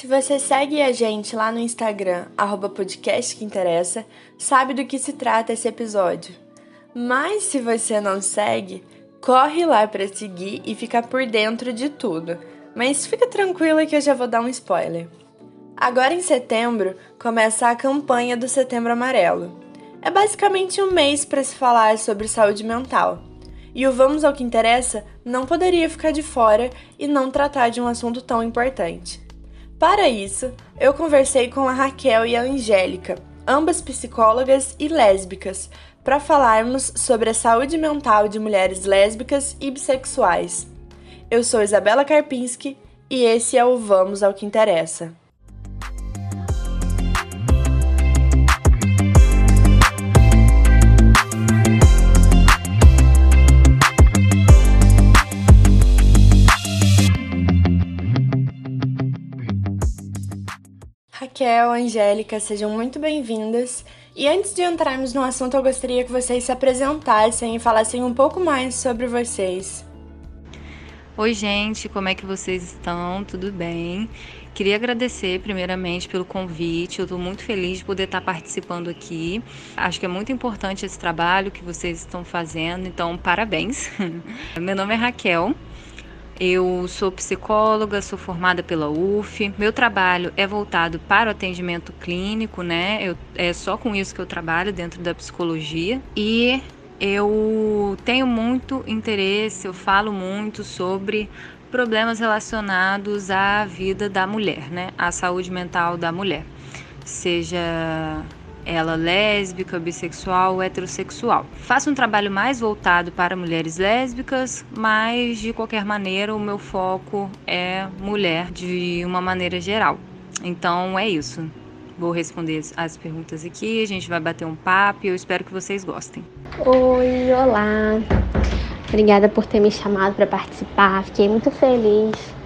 Se você segue a gente lá no Instagram, arroba interessa, sabe do que se trata esse episódio. Mas se você não segue, corre lá para seguir e ficar por dentro de tudo. Mas fica tranquila que eu já vou dar um spoiler. Agora em setembro começa a campanha do Setembro Amarelo. É basicamente um mês para se falar sobre saúde mental. E o Vamos ao que Interessa não poderia ficar de fora e não tratar de um assunto tão importante. Para isso, eu conversei com a Raquel e a Angélica, ambas psicólogas e lésbicas, para falarmos sobre a saúde mental de mulheres lésbicas e bissexuais. Eu sou Isabela Karpinski e esse é o Vamos ao que Interessa. Raquel, Angélica, sejam muito bem-vindas. E antes de entrarmos no assunto, eu gostaria que vocês se apresentassem e falassem um pouco mais sobre vocês. Oi, gente, como é que vocês estão? Tudo bem? Queria agradecer primeiramente pelo convite. Eu estou muito feliz de poder estar participando aqui. Acho que é muito importante esse trabalho que vocês estão fazendo, então parabéns. Meu nome é Raquel. Eu sou psicóloga, sou formada pela UF. Meu trabalho é voltado para o atendimento clínico, né? Eu, é só com isso que eu trabalho dentro da psicologia. E eu tenho muito interesse, eu falo muito sobre problemas relacionados à vida da mulher, né? À saúde mental da mulher. Seja ela lésbica, bissexual, heterossexual. Faço um trabalho mais voltado para mulheres lésbicas, mas de qualquer maneira o meu foco é mulher de uma maneira geral. Então é isso. Vou responder as perguntas aqui, a gente vai bater um papo e eu espero que vocês gostem. Oi, olá. Obrigada por ter me chamado para participar. Fiquei muito feliz.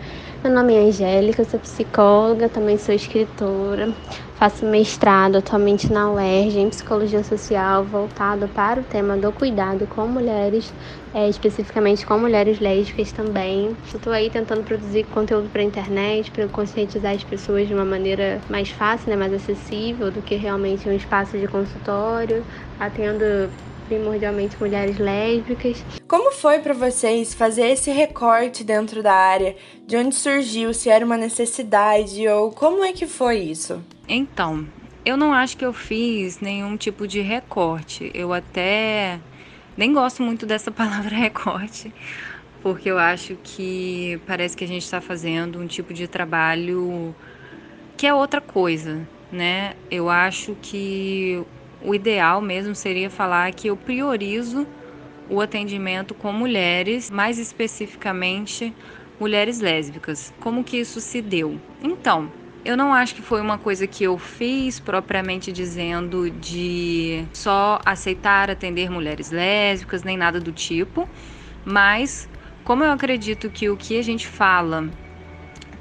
Meu nome é Angélica, sou psicóloga, também sou escritora. Faço mestrado atualmente na UERJ em psicologia social, voltado para o tema do cuidado com mulheres, é, especificamente com mulheres lésbicas também. Estou aí tentando produzir conteúdo para a internet, para conscientizar as pessoas de uma maneira mais fácil, né, mais acessível do que realmente um espaço de consultório. Atendo primordialmente mulheres lésbicas. Como foi para vocês fazer esse recorte dentro da área? De onde surgiu? Se era uma necessidade ou como é que foi isso? Então, eu não acho que eu fiz nenhum tipo de recorte. Eu até nem gosto muito dessa palavra recorte, porque eu acho que parece que a gente está fazendo um tipo de trabalho que é outra coisa, né? Eu acho que o ideal mesmo seria falar que eu priorizo o atendimento com mulheres, mais especificamente mulheres lésbicas. Como que isso se deu? Então, eu não acho que foi uma coisa que eu fiz propriamente dizendo de só aceitar atender mulheres lésbicas, nem nada do tipo, mas como eu acredito que o que a gente fala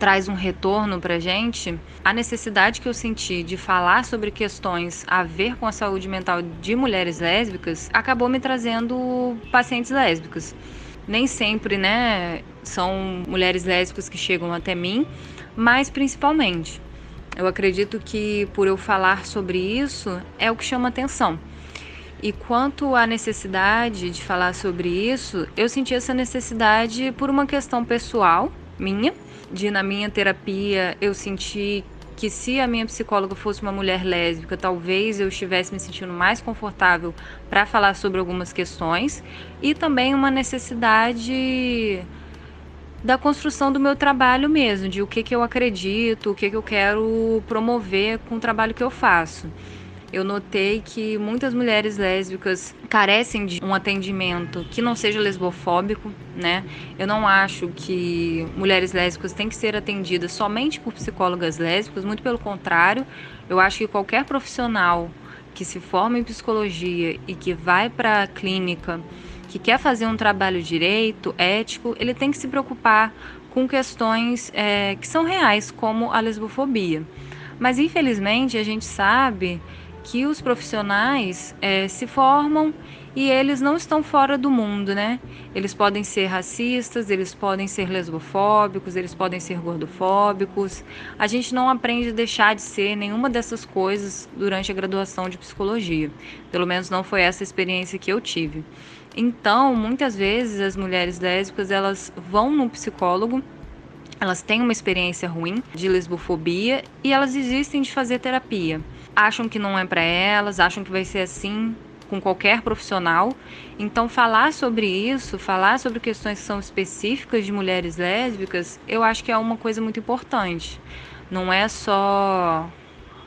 traz um retorno para gente, a necessidade que eu senti de falar sobre questões a ver com a saúde mental de mulheres lésbicas acabou me trazendo pacientes lésbicas. Nem sempre, né, são mulheres lésbicas que chegam até mim, mas principalmente. Eu acredito que por eu falar sobre isso é o que chama atenção. E quanto à necessidade de falar sobre isso, eu senti essa necessidade por uma questão pessoal minha, de na minha terapia eu senti que se a minha psicóloga fosse uma mulher lésbica, talvez eu estivesse me sentindo mais confortável para falar sobre algumas questões e também uma necessidade da construção do meu trabalho mesmo, de o que, que eu acredito, o que, que eu quero promover com o trabalho que eu faço eu notei que muitas mulheres lésbicas carecem de um atendimento que não seja lesbofóbico, né? Eu não acho que mulheres lésbicas têm que ser atendidas somente por psicólogas lésbicas, muito pelo contrário, eu acho que qualquer profissional que se forma em psicologia e que vai para a clínica, que quer fazer um trabalho direito, ético, ele tem que se preocupar com questões é, que são reais, como a lesbofobia. Mas infelizmente a gente sabe que os profissionais é, se formam e eles não estão fora do mundo, né? Eles podem ser racistas, eles podem ser lesbofóbicos, eles podem ser gordofóbicos. A gente não aprende a deixar de ser nenhuma dessas coisas durante a graduação de psicologia. Pelo menos não foi essa experiência que eu tive. Então, muitas vezes as mulheres lésbicas, elas vão no psicólogo elas têm uma experiência ruim de lesbofobia e elas desistem de fazer terapia. Acham que não é para elas, acham que vai ser assim com qualquer profissional. Então, falar sobre isso, falar sobre questões que são específicas de mulheres lésbicas, eu acho que é uma coisa muito importante. Não é só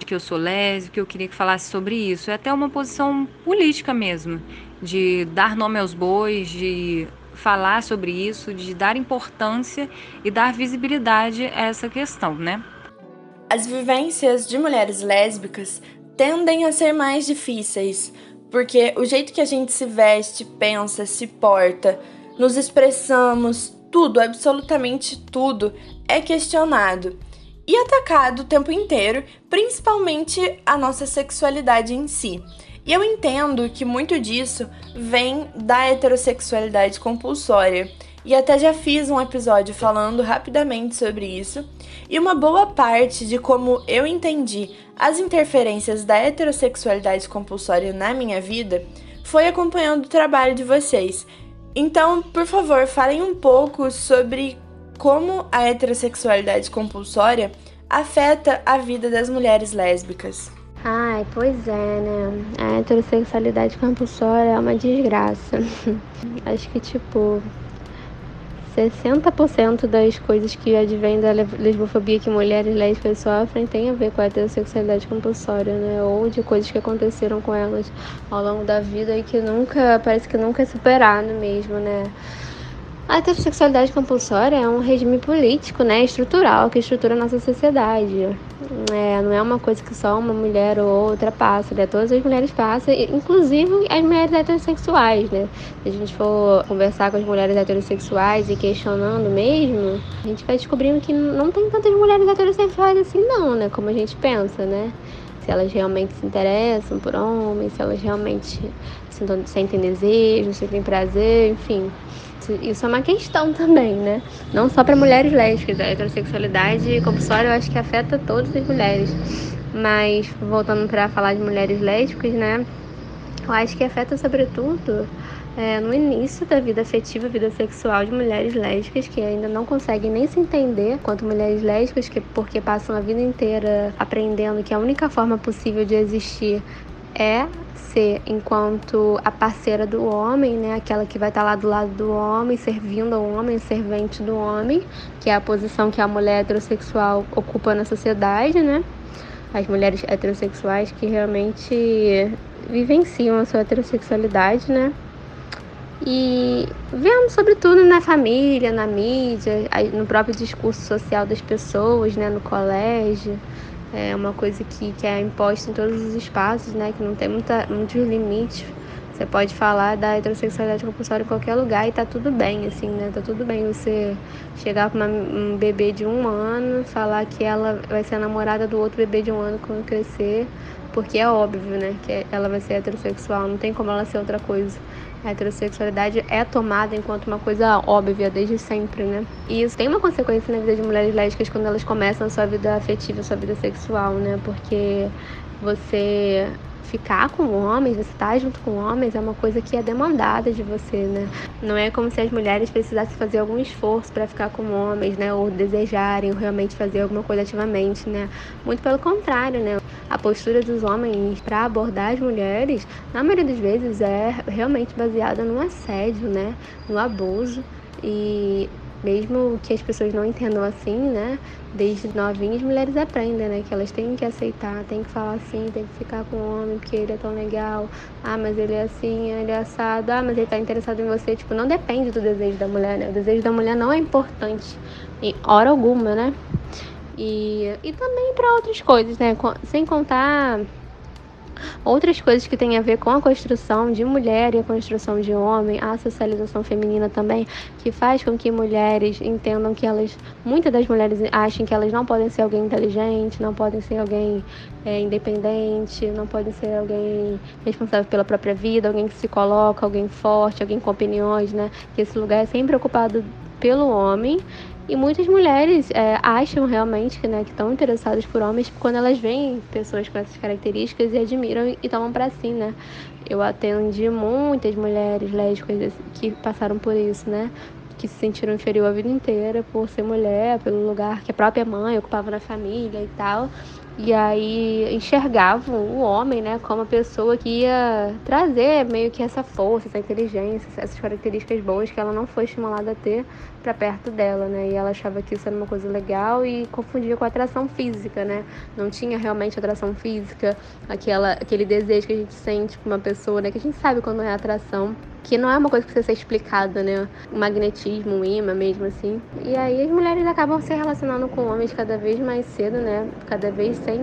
que eu sou lésbica, eu queria que falasse sobre isso. É até uma posição política mesmo, de dar nome aos bois, de falar sobre isso, de dar importância e dar visibilidade a essa questão, né? As vivências de mulheres lésbicas tendem a ser mais difíceis, porque o jeito que a gente se veste, pensa, se porta, nos expressamos, tudo, absolutamente tudo, é questionado e atacado o tempo inteiro, principalmente a nossa sexualidade em si. E eu entendo que muito disso vem da heterossexualidade compulsória. E até já fiz um episódio falando rapidamente sobre isso. E uma boa parte de como eu entendi as interferências da heterossexualidade compulsória na minha vida foi acompanhando o trabalho de vocês. Então, por favor, falem um pouco sobre como a heterossexualidade compulsória afeta a vida das mulheres lésbicas. Ai, pois é, né? A heterossexualidade compulsória é uma desgraça. Acho que, tipo, 60% das coisas que advêm da lesbofobia que mulheres lésbicas sofrem tem a ver com a heterossexualidade compulsória, né? Ou de coisas que aconteceram com elas ao longo da vida e que nunca, parece que nunca é superado mesmo, né? A heterossexualidade compulsória é um regime político, né, estrutural, que estrutura a nossa sociedade. É, não é uma coisa que só uma mulher ou outra passa, né? Todas as mulheres passam, inclusive as mulheres heterossexuais, né? Se a gente for conversar com as mulheres heterossexuais e questionando mesmo, a gente vai descobrindo que não tem tantas mulheres heterossexuais assim não, né? Como a gente pensa, né? Se elas realmente se interessam por homens, se elas realmente sentem desejo, sentem prazer, enfim isso é uma questão também, né? Não só para mulheres lésbicas, a heterossexualidade compulsória eu acho que afeta todas as mulheres. Mas voltando para falar de mulheres lésbicas, né? Eu acho que afeta sobretudo é, no início da vida afetiva, vida sexual de mulheres lésbicas que ainda não conseguem nem se entender quanto mulheres lésbicas, que, porque passam a vida inteira aprendendo que a única forma possível de existir é ser enquanto a parceira do homem, né? Aquela que vai estar lá do lado do homem, servindo ao homem, servente do homem, que é a posição que a mulher heterossexual ocupa na sociedade, né? As mulheres heterossexuais que realmente vivenciam a sua heterossexualidade, né? E vendo sobretudo na família, na mídia, no próprio discurso social das pessoas, né, no colégio, é uma coisa que, que é imposta em todos os espaços, né? Que não tem muita, muitos limites. Você pode falar da heterossexualidade compulsória em qualquer lugar e tá tudo bem, assim, né? Tá tudo bem você chegar com um bebê de um ano, falar que ela vai ser a namorada do outro bebê de um ano quando crescer, porque é óbvio, né? Que ela vai ser heterossexual, não tem como ela ser outra coisa. A heterossexualidade é tomada enquanto uma coisa óbvia desde sempre, né? E isso tem uma consequência na vida de mulheres lésbicas quando elas começam a sua vida afetiva, a sua vida sexual, né? Porque você ficar com homens, você estar tá junto com homens é uma coisa que é demandada de você, né? Não é como se as mulheres precisassem fazer algum esforço para ficar com homens, né? Ou desejarem realmente fazer alguma coisa ativamente, né? Muito pelo contrário, né? Postura dos homens para abordar as mulheres, na maioria das vezes, é realmente baseada no assédio, né? No abuso. E mesmo que as pessoas não entendam assim, né? Desde novinhas, mulheres aprendem, né? Que elas têm que aceitar, têm que falar assim, têm que ficar com o homem porque ele é tão legal. Ah, mas ele é assim, ele é assado. Ah, mas ele tá interessado em você. Tipo, não depende do desejo da mulher, né? O desejo da mulher não é importante em hora alguma, né? E, e também para outras coisas, né? Sem contar outras coisas que têm a ver com a construção de mulher e a construção de homem, a socialização feminina também, que faz com que mulheres entendam que elas, muitas das mulheres achem que elas não podem ser alguém inteligente, não podem ser alguém é, independente, não podem ser alguém responsável pela própria vida, alguém que se coloca, alguém forte, alguém com opiniões, né? Que esse lugar é sempre ocupado pelo homem e muitas mulheres é, acham realmente que né, estão interessadas por homens quando elas veem pessoas com essas características e admiram e tomam para si, né? Eu atendi muitas mulheres lésbicas que passaram por isso, né? Que se sentiram inferior a vida inteira por ser mulher, pelo lugar que a própria mãe ocupava na família e tal e aí enxergavam o homem, né, como a pessoa que ia trazer meio que essa força, essa inteligência, essas características boas que ela não foi estimulada a ter para perto dela, né? E ela achava que isso era uma coisa legal e confundia com atração física, né? Não tinha realmente atração física, aquela aquele desejo que a gente sente por uma pessoa, né, que a gente sabe quando é atração que não é uma coisa que precisa ser explicada, né? O magnetismo, o imã mesmo assim. E aí as mulheres acabam se relacionando com homens cada vez mais cedo, né? Cada vez sem,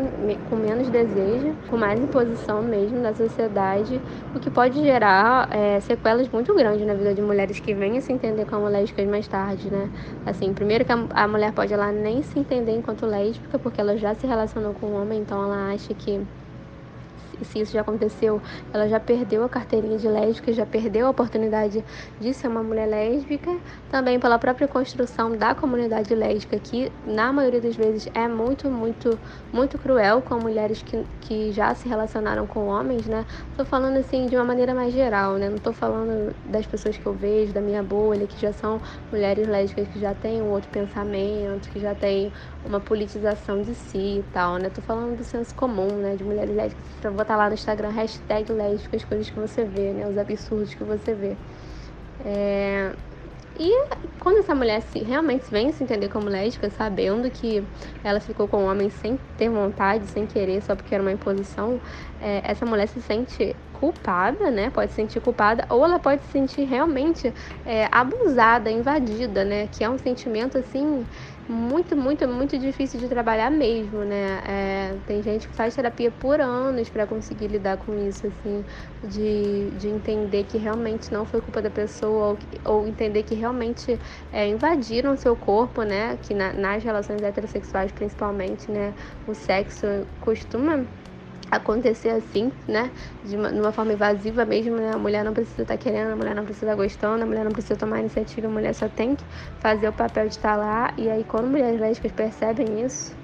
com menos desejo, com mais imposição mesmo da sociedade, o que pode gerar é, sequelas muito grandes na vida de mulheres que vêm a se entender como lésbicas mais tarde, né? Assim, primeiro que a, a mulher pode ela nem se entender enquanto lésbica, porque ela já se relacionou com o homem, então ela acha que se isso já aconteceu, ela já perdeu a carteirinha de lésbica, já perdeu a oportunidade de ser uma mulher lésbica, também pela própria construção da comunidade lésbica, que na maioria das vezes é muito, muito, muito cruel com mulheres que, que já se relacionaram com homens, né? Tô falando assim de uma maneira mais geral, né? Não tô falando das pessoas que eu vejo, da minha bolha, que já são mulheres lésbicas que já têm um outro pensamento, que já têm uma politização de si e tal, né? Tô falando do senso comum, né? De mulheres lésbicas botar lá no Instagram hashtag lésbica as coisas que você vê, né? Os absurdos que você vê. É... E quando essa mulher se, realmente vem se entender como lésbica, sabendo que ela ficou com um homem sem ter vontade, sem querer, só porque era uma imposição, é, essa mulher se sente culpada, né? Pode se sentir culpada, ou ela pode se sentir realmente é, abusada, invadida, né? Que é um sentimento assim muito, muito, muito difícil de trabalhar mesmo, né? É, tem gente que faz terapia por anos para conseguir lidar com isso, assim, de, de entender que realmente não foi culpa da pessoa, ou, ou entender que realmente é, invadiram seu corpo, né? Que na, nas relações heterossexuais, principalmente, né? O sexo costuma acontecer assim, né? De uma, de uma forma invasiva mesmo, né? A mulher não precisa estar tá querendo, a mulher não precisa estar tá gostando, a mulher não precisa tomar iniciativa, a mulher só tem que fazer o papel de estar lá. E aí, quando mulheres lésbicas percebem isso,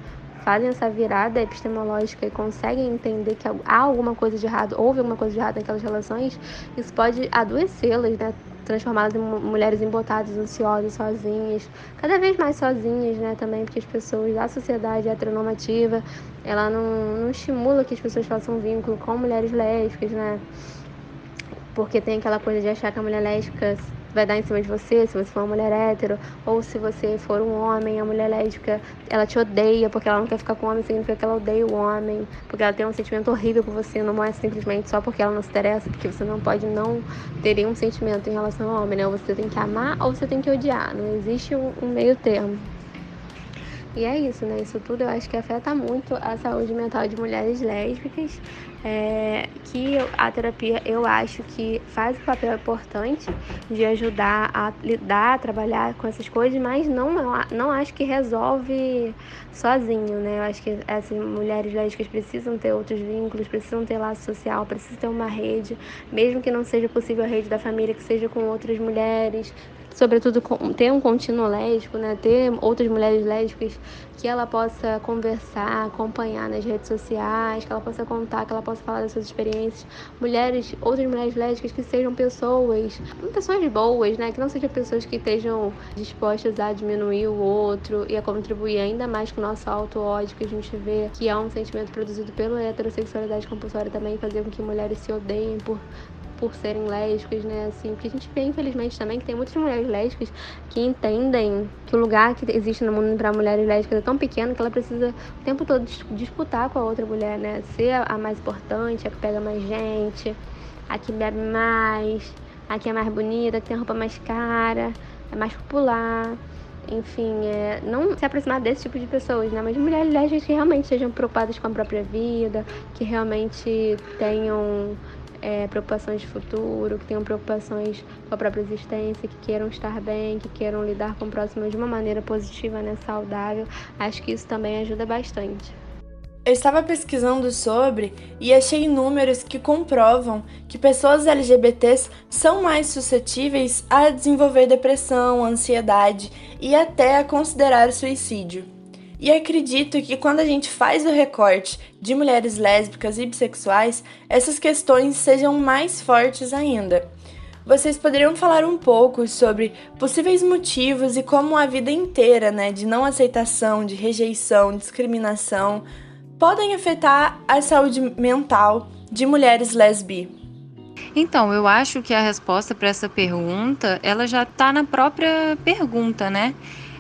fazem essa virada epistemológica e conseguem entender que há alguma coisa de errado, houve alguma coisa de errado naquelas relações, isso pode adoecê-las, né? transformadas em mulheres embotadas, ansiosas, sozinhas, cada vez mais sozinhas, né, também, porque as pessoas da sociedade heteronormativa, ela não, não estimula que as pessoas façam vínculo com mulheres lésbicas, né, porque tem aquela coisa de achar que a mulher lésbica vai dar em cima de você, se você for uma mulher hétero, ou se você for um homem, a mulher lésbica, ela te odeia porque ela não quer ficar com homem, significa que ela odeia o homem, porque ela tem um sentimento horrível por você, não é simplesmente só porque ela não se interessa, porque você não pode não ter nenhum sentimento em relação ao homem, né? Ou você tem que amar ou você tem que odiar, não existe um, um meio termo. E é isso, né? Isso tudo eu acho que afeta muito a saúde mental de mulheres lésbicas, é, que a terapia eu acho que faz um papel importante de ajudar a lidar, a trabalhar com essas coisas, mas não, não acho que resolve sozinho, né? Eu acho que essas mulheres lésbicas precisam ter outros vínculos, precisam ter laço social, precisam ter uma rede, mesmo que não seja possível a rede da família, que seja com outras mulheres, sobretudo ter um contínuo lésbico, né? Ter outras mulheres lésbicas que ela possa conversar, acompanhar nas redes sociais, que ela possa contar, que ela possa falar das suas experiências. Mulheres, outras mulheres lésbicas que sejam pessoas, pessoas boas, né? Que não sejam pessoas que estejam dispostas a diminuir o outro e a contribuir ainda mais com o nosso auto-ódio que a gente vê que é um sentimento produzido pela heterossexualidade compulsória também, fazer com que mulheres se odeiem por por serem lésbicas, né? Assim, porque a gente vê, infelizmente, também que tem muitas mulheres lésbicas que entendem que o lugar que existe no mundo para mulheres lésbicas é tão pequeno que ela precisa o tempo todo disputar com a outra mulher, né? Ser a mais importante, a que pega mais gente, a que bebe mais, a que é mais bonita, a que tem roupa mais cara, é mais popular. enfim, é, não se aproximar desse tipo de pessoas, né? Mas mulheres lésbicas que realmente sejam preocupadas com a própria vida, que realmente tenham é, preocupações de futuro, que tenham preocupações com a própria existência, que queiram estar bem, que queiram lidar com o próximo de uma maneira positiva, né, saudável. Acho que isso também ajuda bastante. Eu estava pesquisando sobre e achei números que comprovam que pessoas LGBTs são mais suscetíveis a desenvolver depressão, ansiedade e até a considerar suicídio. E acredito que quando a gente faz o recorte de mulheres lésbicas e bissexuais, essas questões sejam mais fortes ainda. Vocês poderiam falar um pouco sobre possíveis motivos e como a vida inteira, né, de não aceitação, de rejeição, discriminação, podem afetar a saúde mental de mulheres lesbi? Então, eu acho que a resposta para essa pergunta, ela já está na própria pergunta, né?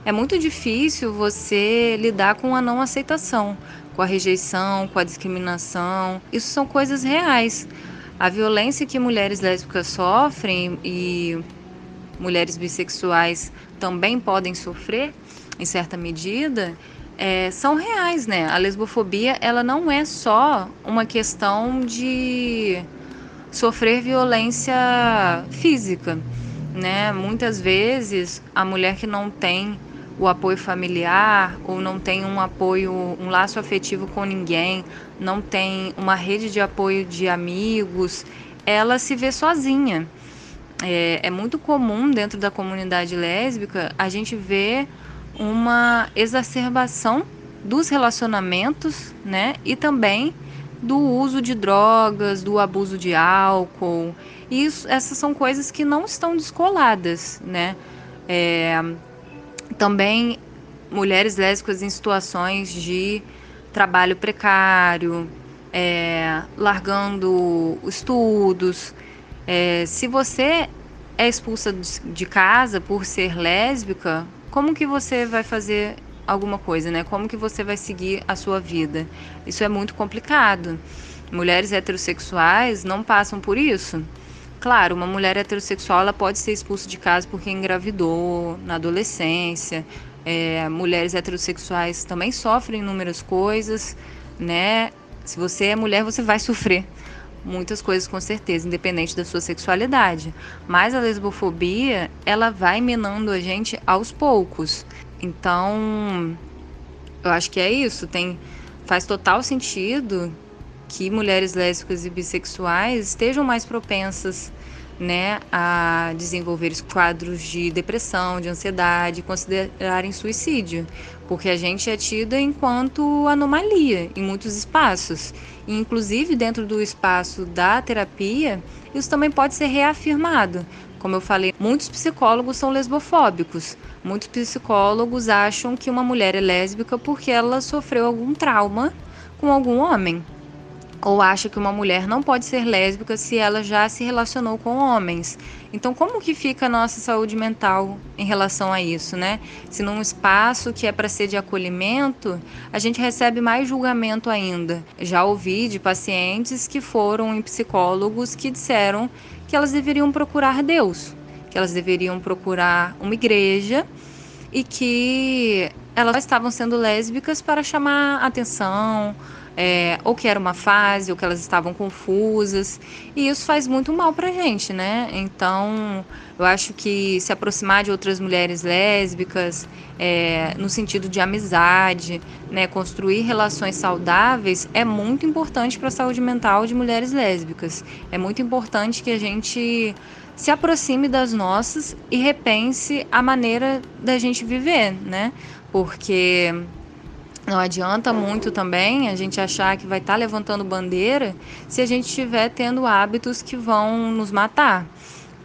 É muito difícil você lidar com a não aceitação, com a rejeição, com a discriminação. Isso são coisas reais. A violência que mulheres lésbicas sofrem e mulheres bissexuais também podem sofrer, em certa medida, é, são reais, né? A lesbofobia ela não é só uma questão de sofrer violência física, né? Muitas vezes a mulher que não tem o apoio familiar ou não tem um apoio, um laço afetivo com ninguém, não tem uma rede de apoio de amigos, ela se vê sozinha. É, é muito comum dentro da comunidade lésbica a gente ver uma exacerbação dos relacionamentos, né? E também do uso de drogas, do abuso de álcool. Isso, essas são coisas que não estão descoladas, né? É, também mulheres lésbicas em situações de trabalho precário, é, largando estudos. É, se você é expulsa de casa por ser lésbica, como que você vai fazer alguma coisa, né? Como que você vai seguir a sua vida? Isso é muito complicado. Mulheres heterossexuais não passam por isso. Claro, uma mulher heterossexual ela pode ser expulsa de casa porque engravidou na adolescência. É, mulheres heterossexuais também sofrem inúmeras coisas, né? Se você é mulher, você vai sofrer muitas coisas com certeza, independente da sua sexualidade. Mas a lesbofobia, ela vai minando a gente aos poucos. Então, eu acho que é isso, tem faz total sentido que mulheres lésbicas e bissexuais estejam mais propensas né, a desenvolver quadros de depressão, de ansiedade, considerarem suicídio, porque a gente é tida enquanto anomalia em muitos espaços, e inclusive dentro do espaço da terapia, isso também pode ser reafirmado. Como eu falei, muitos psicólogos são lesbofóbicos. Muitos psicólogos acham que uma mulher é lésbica porque ela sofreu algum trauma com algum homem ou acha que uma mulher não pode ser lésbica se ela já se relacionou com homens. Então, como que fica a nossa saúde mental em relação a isso, né? Se num espaço que é para ser de acolhimento, a gente recebe mais julgamento ainda. Já ouvi de pacientes que foram em psicólogos que disseram que elas deveriam procurar Deus, que elas deveriam procurar uma igreja e que elas estavam sendo lésbicas para chamar atenção, é, ou que era uma fase, ou que elas estavam confusas, e isso faz muito mal pra gente, né? Então, eu acho que se aproximar de outras mulheres lésbicas, é, no sentido de amizade, né, construir relações saudáveis, é muito importante para a saúde mental de mulheres lésbicas. É muito importante que a gente se aproxime das nossas e repense a maneira da gente viver, né? Porque não adianta muito também a gente achar que vai estar tá levantando bandeira se a gente estiver tendo hábitos que vão nos matar.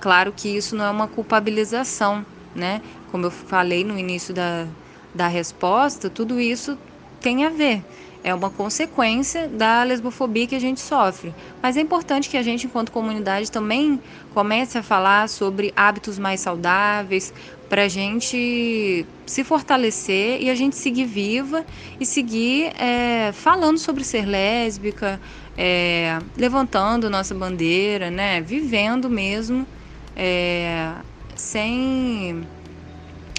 Claro que isso não é uma culpabilização, né? Como eu falei no início da, da resposta, tudo isso tem a ver é uma consequência da lesbofobia que a gente sofre. Mas é importante que a gente, enquanto comunidade, também comece a falar sobre hábitos mais saudáveis, para a gente se fortalecer e a gente seguir viva e seguir é, falando sobre ser lésbica, é, levantando nossa bandeira, né, vivendo mesmo, é, sem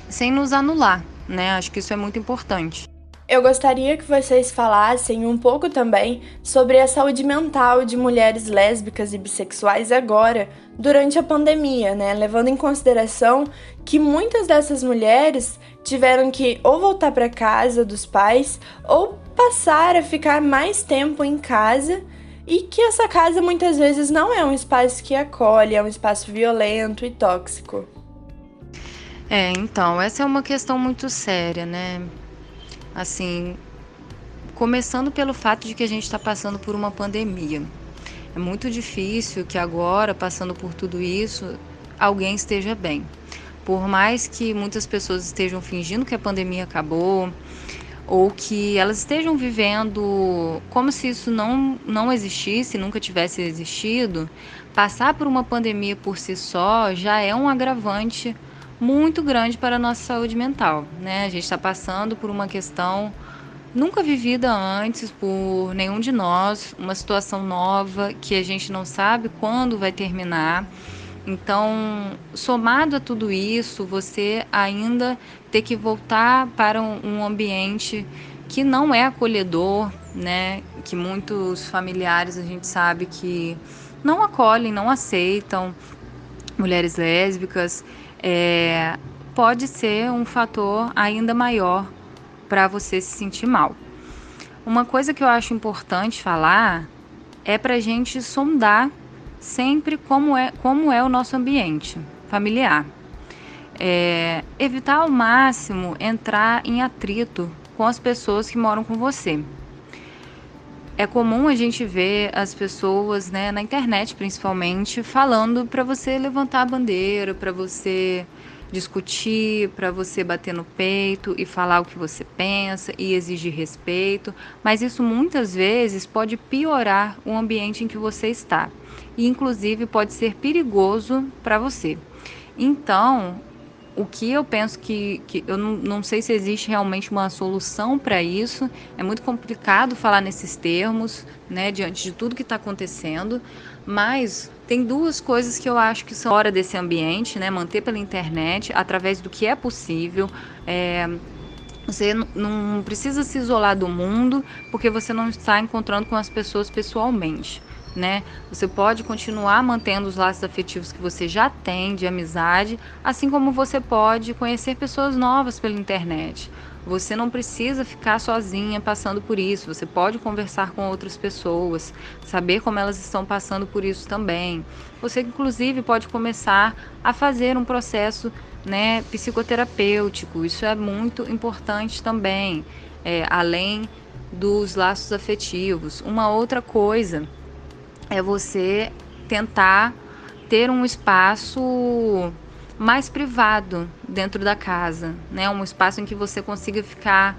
sem nos anular, né? Acho que isso é muito importante. Eu gostaria que vocês falassem um pouco também sobre a saúde mental de mulheres lésbicas e bissexuais agora, durante a pandemia, né? Levando em consideração que muitas dessas mulheres tiveram que ou voltar para casa dos pais ou passar a ficar mais tempo em casa e que essa casa muitas vezes não é um espaço que acolhe, é um espaço violento e tóxico. É, então, essa é uma questão muito séria, né? Assim, começando pelo fato de que a gente está passando por uma pandemia. É muito difícil que agora, passando por tudo isso, alguém esteja bem. Por mais que muitas pessoas estejam fingindo que a pandemia acabou, ou que elas estejam vivendo como se isso não, não existisse, nunca tivesse existido, passar por uma pandemia por si só já é um agravante muito grande para a nossa saúde mental. Né? A gente está passando por uma questão nunca vivida antes por nenhum de nós, uma situação nova que a gente não sabe quando vai terminar. Então, somado a tudo isso, você ainda ter que voltar para um, ambiente que não é acolhedor, né? Que muitos familiares a gente sabe que não acolhem, não aceitam mulheres lésbicas é, pode ser um fator ainda maior para você se sentir mal. Uma coisa que eu acho importante falar é para a gente sondar sempre como é, como é o nosso ambiente familiar. É, evitar ao máximo entrar em atrito com as pessoas que moram com você. É comum a gente ver as pessoas, né, na internet principalmente, falando para você levantar a bandeira, para você discutir, para você bater no peito e falar o que você pensa e exigir respeito, mas isso muitas vezes pode piorar o ambiente em que você está e, inclusive, pode ser perigoso para você. Então, o que eu penso que, que eu não, não sei se existe realmente uma solução para isso, é muito complicado falar nesses termos, né, diante de tudo que está acontecendo, mas tem duas coisas que eu acho que são fora desse ambiente, né, manter pela internet, através do que é possível, é, você não precisa se isolar do mundo porque você não está encontrando com as pessoas pessoalmente né? Você pode continuar mantendo os laços afetivos que você já tem de amizade, assim como você pode conhecer pessoas novas pela internet. Você não precisa ficar sozinha passando por isso. Você pode conversar com outras pessoas, saber como elas estão passando por isso também. Você, inclusive, pode começar a fazer um processo né, psicoterapêutico. Isso é muito importante também, é, além dos laços afetivos. Uma outra coisa é você tentar ter um espaço mais privado dentro da casa, né? Um espaço em que você consiga ficar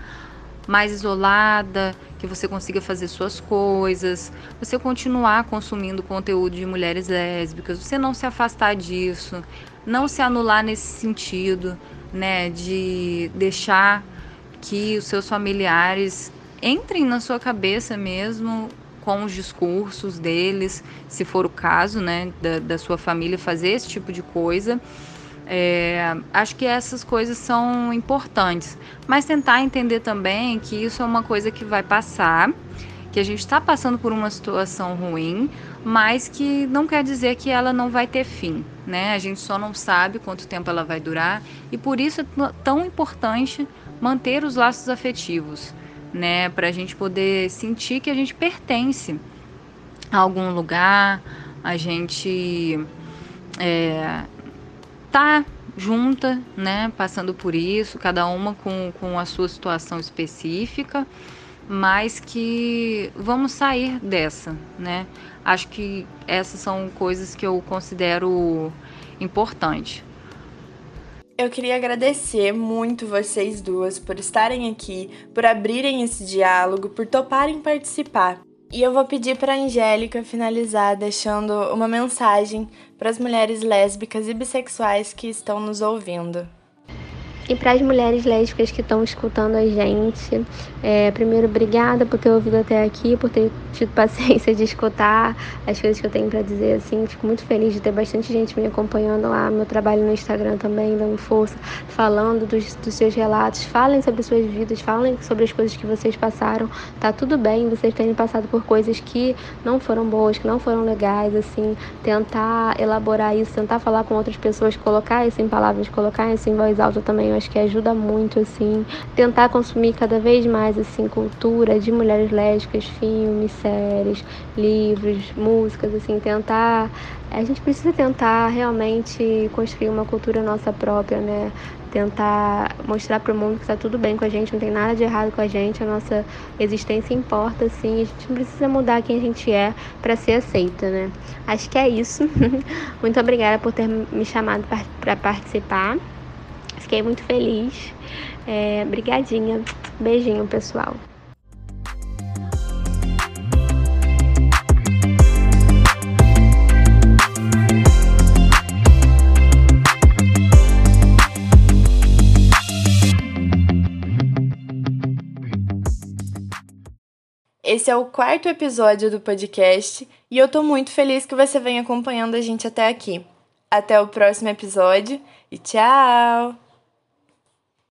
mais isolada, que você consiga fazer suas coisas, você continuar consumindo conteúdo de mulheres lésbicas, você não se afastar disso, não se anular nesse sentido, né, de deixar que os seus familiares entrem na sua cabeça mesmo com os discursos deles, se for o caso, né, da, da sua família fazer esse tipo de coisa. É, acho que essas coisas são importantes, mas tentar entender também que isso é uma coisa que vai passar, que a gente está passando por uma situação ruim, mas que não quer dizer que ela não vai ter fim, né? A gente só não sabe quanto tempo ela vai durar e por isso é tão importante manter os laços afetivos né? Para a gente poder sentir que a gente pertence a algum lugar, a gente é, tá junta, né? Passando por isso, cada uma com, com a sua situação específica, mas que vamos sair dessa, né? Acho que essas são coisas que eu considero importantes. Eu queria agradecer muito vocês duas por estarem aqui, por abrirem esse diálogo, por toparem participar. E eu vou pedir para a Angélica finalizar deixando uma mensagem para as mulheres lésbicas e bissexuais que estão nos ouvindo. E para as mulheres lésbicas que estão escutando a gente, é, primeiro, obrigada por ter ouvido até aqui, por ter tido paciência de escutar as coisas que eu tenho para dizer. Assim, fico muito feliz de ter bastante gente me acompanhando lá, meu trabalho no Instagram também, dando força, falando dos, dos seus relatos. Falem sobre suas vidas, falem sobre as coisas que vocês passaram. Tá tudo bem vocês terem passado por coisas que não foram boas, que não foram legais, assim, tentar elaborar isso, tentar falar com outras pessoas, colocar isso em palavras, colocar isso em voz alta também acho que ajuda muito, assim, tentar consumir cada vez mais, assim, cultura de mulheres lésbicas, filmes, séries, livros, músicas, assim, tentar. A gente precisa tentar realmente construir uma cultura nossa própria, né? Tentar mostrar para o mundo que está tudo bem com a gente, não tem nada de errado com a gente, a nossa existência importa, sim. A gente não precisa mudar quem a gente é para ser aceita, né? Acho que é isso. Muito obrigada por ter me chamado para participar. Fiquei muito feliz. É, brigadinha. Beijinho, pessoal. Esse é o quarto episódio do podcast e eu tô muito feliz que você venha acompanhando a gente até aqui. Até o próximo episódio e tchau!